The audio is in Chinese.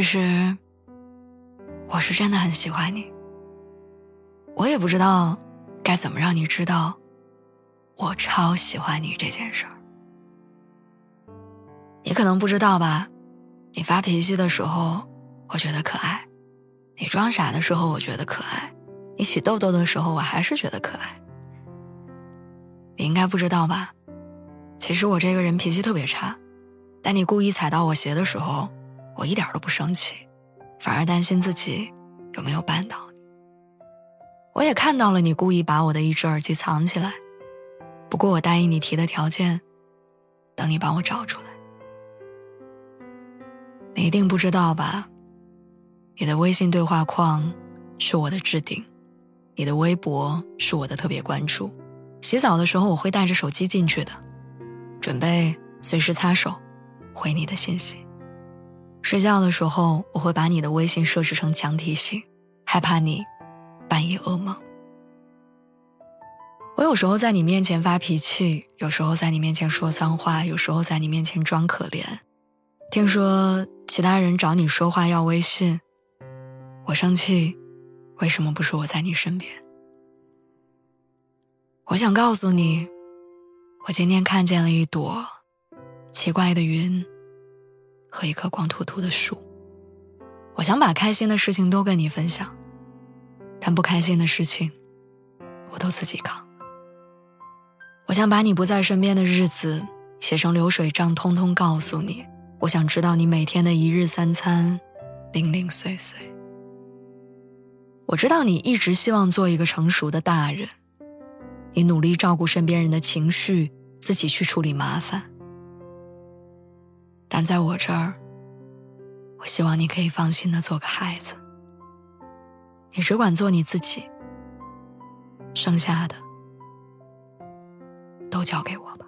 其实我是真的很喜欢你。我也不知道该怎么让你知道我超喜欢你这件事儿。你可能不知道吧？你发脾气的时候，我觉得可爱；你装傻的时候，我觉得可爱；你起痘痘的时候，我还是觉得可爱。你应该不知道吧？其实我这个人脾气特别差。但你故意踩到我鞋的时候，我一点都不生气，反而担心自己有没有绊倒你。我也看到了你故意把我的一只耳机藏起来，不过我答应你提的条件，等你帮我找出来。你一定不知道吧？你的微信对话框是我的置顶，你的微博是我的特别关注。洗澡的时候我会带着手机进去的，准备随时擦手。回你的信息。睡觉的时候，我会把你的微信设置成强提醒，害怕你半夜噩梦。我有时候在你面前发脾气，有时候在你面前说脏话，有时候在你面前装可怜。听说其他人找你说话要微信，我生气，为什么不是我在你身边？我想告诉你，我今天看见了一朵。奇怪的云和一棵光秃秃的树，我想把开心的事情都跟你分享，但不开心的事情我都自己扛。我想把你不在身边的日子写成流水账，通通告诉你。我想知道你每天的一日三餐，零零碎碎。我知道你一直希望做一个成熟的大人，你努力照顾身边人的情绪，自己去处理麻烦。在我这儿，我希望你可以放心的做个孩子。你只管做你自己，剩下的都交给我吧。